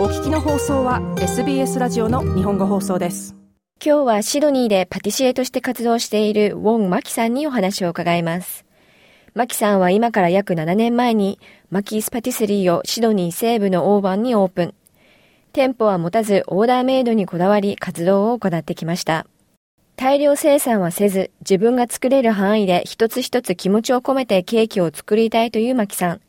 お聞きの放送は SBS ラジオの日本語放送です。今日はシドニーでパティシエとして活動しているウォン・マキさんにお話を伺います。マキさんは今から約7年前にマキースパティスリーをシドニー西部のオーバンにオープン。店舗は持たずオーダーメイドにこだわり活動を行ってきました。大量生産はせず自分が作れる範囲で一つ一つ気持ちを込めてケーキを作りたいというマキさん。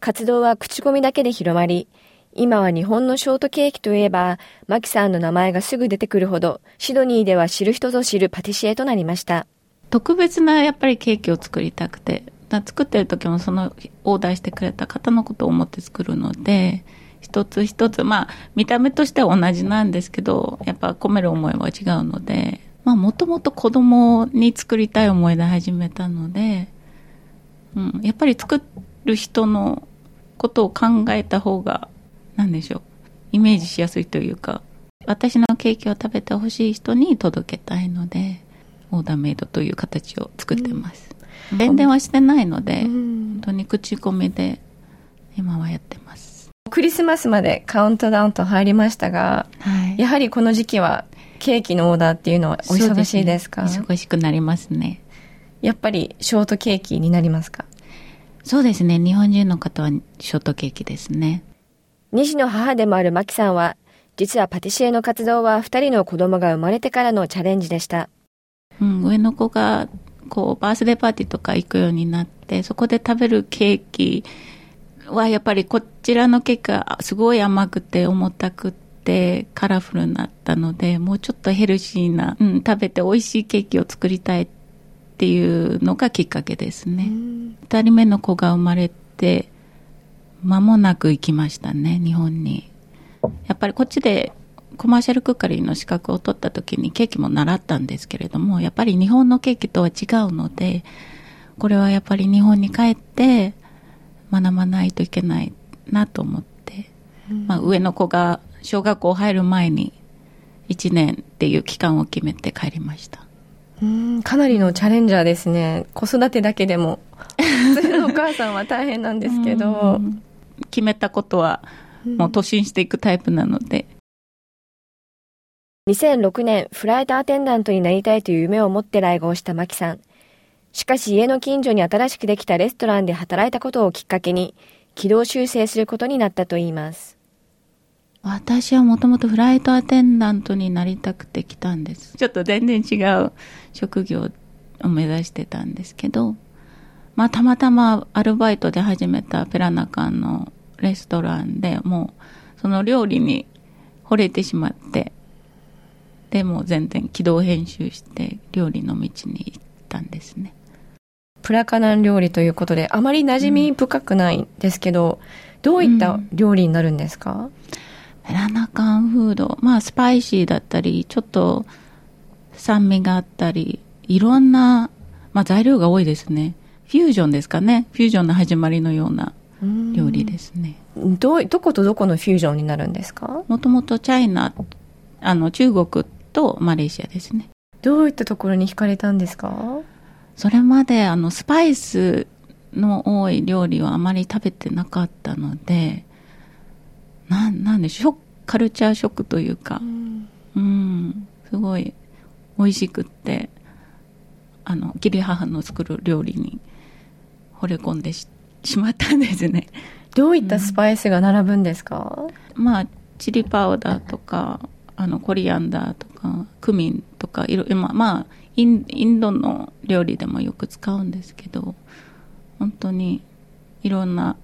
活動は口コミだけで広まり今は日本のショートケーキといえば、マキさんの名前がすぐ出てくるほど、シドニーでは知る人ぞ知るパティシエとなりました。特別なやっぱりケーキを作りたくて、作ってる時もそのオーダーしてくれた方のことを思って作るので、一つ一つ、まあ、見た目としては同じなんですけど、やっぱ込める思いは違うので、まあ、もともと子供に作りたい思いで始めたので、うん、やっぱり作る人のことを考えた方がなんでしょう、イメージしやすいというか、私のケーキを食べてほしい人に届けたいので、オーダーメイドという形を作ってます。うん、宣伝はしてないので、うん、本当に口コミで今はやってます。クリスマスまでカウントダウンと入りましたが、はい、やはりこの時期はケーキのオーダーっていうのはお忙しいですか、ね、忙しくなりますね。やっぱりショートケーキになりますか？そうですね。日本人の方はショートケーキですね。2児の母でもあるマキさんは、実はパティシエの活動は2人の子供が生まれてからのチャレンジでした。うん、上の子が、こう、バースデーパーティーとか行くようになって、そこで食べるケーキは、やっぱりこちらのケーキがすごい甘くて重たくて、カラフルになったので、もうちょっとヘルシーな、うん、食べて美味しいケーキを作りたいっていうのがきっかけですね。2人目の子が生まれて、間もなく行きましたね、日本に。やっぱりこっちでコマーシャルクッカリーの資格を取った時にケーキも習ったんですけれども、やっぱり日本のケーキとは違うので、これはやっぱり日本に帰って学ばないといけないなと思って、うん、まあ、上の子が小学校入る前に1年っていう期間を決めて帰りました。うんかなりのチャレンジャーですね。子育てだけでも。普通のお母さんは大変なんですけど。決めたことはもう突進していくタイプなので。2006年、フライトアテンダントになりたいという夢を持って来合したマキさん。しかし家の近所に新しくできたレストランで働いたことをきっかけに、軌道修正することになったといいます。私はもともとフライトアテンダントになりたくて来たんです。ちょっと全然違う職業を目指してたんですけど、まあ、たまたまアルバイトで始めたペラナカンのレストランでもうその料理に惚れてしまってでも全然軌道編集して料理の道に行ったんですね。プラカナン料理ということであまり馴染み深くないんですけど、うん、どういった料理になるんですか、うん、ペラナカンフード。まあスパイシーだったりちょっと酸味があったりいろんな、まあ、材料が多いですねフュージョンですかね。フュージョンの始まりのような料理ですね。ど、どことどこのフュージョンになるんですか？もともとチャイナ、あの、中国とマレーシアですね。どういったところに惹かれたんですか？それまで、あの、スパイスの多い料理はあまり食べてなかったので、なん、なんでしょう、カルチャーショックというか、うん、うん、すごい美味しくって、あの、義理母の作る料理に惚れ込んでしまったんですね。どういったスパイスが並ぶんですか、うん、まあ、チリパウダーとか、あの、コリアンダーとか、クミンとか、いろ、まあ、まあイン、インドの料理でもよく使うんですけど、本当にいろんな、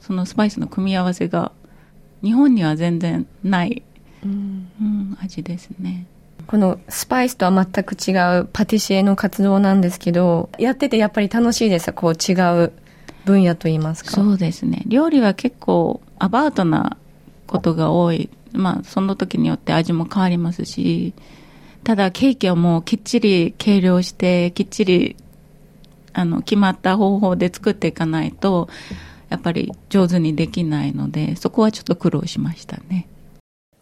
そのスパイスの組み合わせが、日本には全然ない、うん、うん、味ですね。このスパイスとは全く違うパティシエの活動なんですけど、やっててやっぱり楽しいですこう違う分野といいますか。そうですね。料理は結構アバウトなことが多い。まあ、その時によって味も変わりますし、ただケーキはもうきっちり計量して、きっちり、あの、決まった方法で作っていかないと、やっぱり上手にできないので、そこはちょっと苦労しましたね。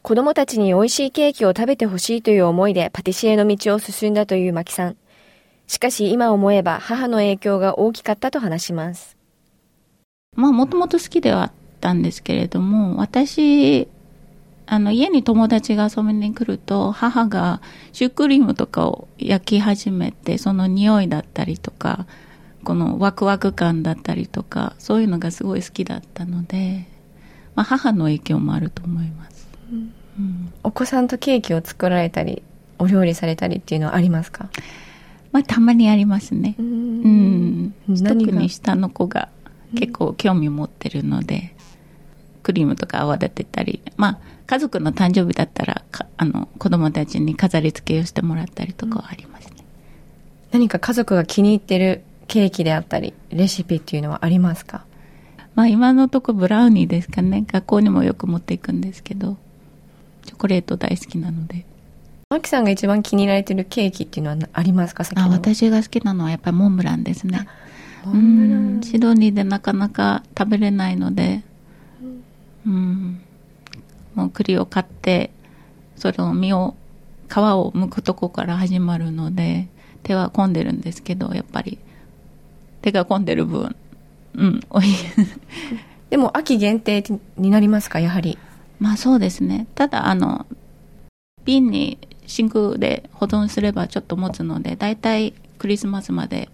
子供たちに美味しいケーキを食べてほしいという思いでパティシエの道を進んだというマキさん。しかし今思えば母の影響が大きかったと話します。まあもともと好きではあったんですけれども、私あの、家に友達が遊びに来ると、母がシュークリームとかを焼き始めて、その匂いだったりとか、このワクワク感だったりとか、そういうのがすごい好きだったので、まあ、母の影響もあると思います。うんうん、お子さんとケーキを作られたり、お料理されたりっていうのはありますか？まあ、たまにありますね。うん。特に下の子が結構興味持ってるので、クリームとか泡立てたり、まあ、家族の誕生日だったら、あの、子供たちに飾り付けをしてもらったりとかはありますね。何か家族が気に入ってるケーキであったり、レシピっていうのはありますか？まあ今のとこブラウニーですかね。学校にもよく持っていくんですけど、チョコレート大好きなので。マキさんが一番気に入られてるケーキっていうのはありますか？あ私が好きなのはやっぱりモンブランですね。うん、シドニーでなかなか食べれないので、うん、もう栗を買って、それを実を、皮を剥くとこから始まるので、手は込んでるんですけど、やっぱり、手が込んでる分、うん、おい。でも、秋限定になりますか、やはり。まあそうですね。ただ、あの、瓶に真空で保存すればちょっと持つので、だいたいクリスマスまで、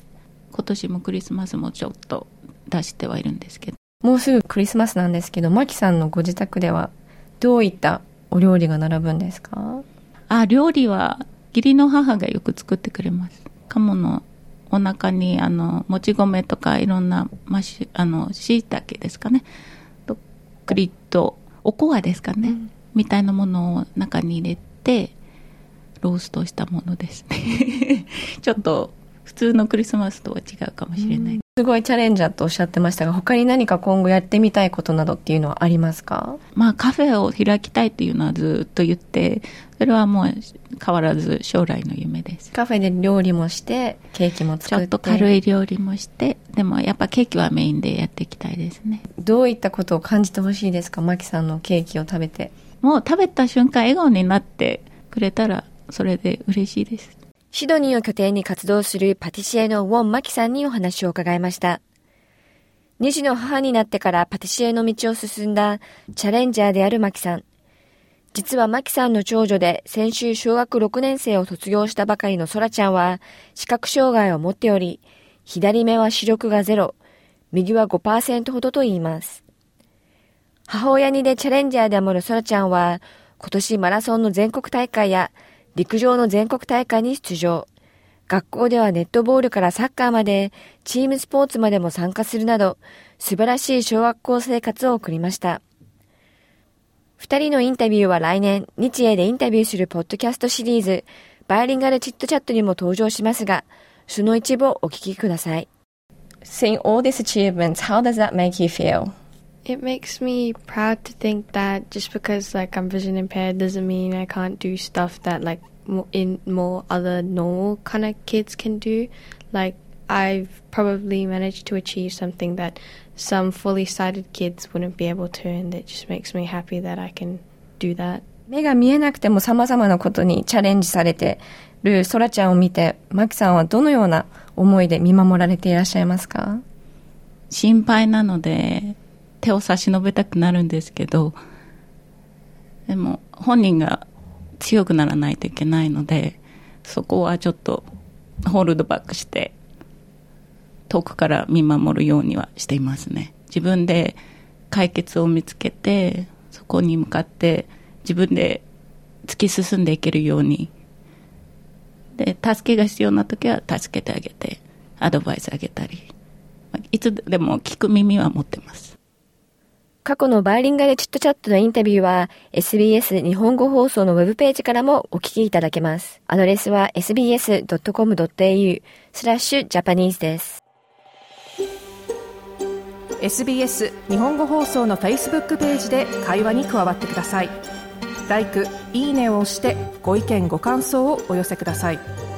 今年もクリスマスもちょっと出してはいるんですけど。もうすぐクリスマスなんですけど、マキさんのご自宅ではどういったお料理が並ぶんですか？あ、料理は義理の母がよく作ってくれます。鴨のお腹に、あの、もち米とかいろんなマッシュ、あの、椎茸ですかね。と、栗と、おこわですかね、うん、みたいなものを中に入れて、ローストしたものですね。ちょっと普通のクリスマスとは違うかもしれない。すごいチャレンジャーとおっしゃってましたが、他に何か今後やってみたいことなどっていうのはありますか？まあカフェを開きたいっていうのはずっと言って、それはもう変わらず将来の夢です。カフェで料理もして、ケーキも作って。ちょっと軽い料理もして、でもやっぱケーキはメインでやっていきたいですね。どういったことを感じてほしいですか？マキさんのケーキを食べて。もう食べた瞬間笑顔になってくれたら、それで嬉しいです。シドニーを拠点に活動するパティシエのウォン・マキさんにお話を伺いました。2児の母になってからパティシエの道を進んだチャレンジャーであるマキさん。実はマキさんの長女で先週小学6年生を卒業したばかりのソラちゃんは視覚障害を持っており、左目は視力がゼロ、右は5%ほどと言います。母親にでチャレンジャーであるソラちゃんは今年マラソンの全国大会や陸上の全国大会に出場。学校ではネットボールからサッカーまで、チームスポーツまでも参加するなど、素晴らしい小学校生活を送りました。二人のインタビューは来年、日英でインタビューするポッドキャストシリーズ、バイリンガルチットチャットにも登場しますが、その一部をお聞きください。Seeing all these achievements, how does that make you feel? It makes me proud to think that just because like I'm vision impaired doesn't mean I can't do stuff that like in more other normal kind of kids can do. Like I've probably managed to achieve something that some fully sighted kids wouldn't be able to, and it just makes me happy that I can do that. 目が見えなくても様々なことにチャレンジされてるソラちゃんを見て、マキさんはどのような思いで見守られていらっしゃいますか心配なので、 手を差し伸べたくなるんですけど、でも本人が強くならないといけないので、そこはちょっとホールドバックして、遠くから見守るようにはしていますね。自分で解決を見つけて、そこに向かって自分で突き進んでいけるように。で、助けが必要な時は助けてあげて、アドバイスあげたり。いつでも聞く耳は持ってます。過去のバイリンガルチットチャットのインタビューは SBS 日本語放送のウェブページからもお聞きいただけます。アドレスは sbs.com.au スラッシュジャパニーズです。SBS 日本語放送の Facebook ページで会話に加わってください。l i いいねを押してご意見ご感想をお寄せください。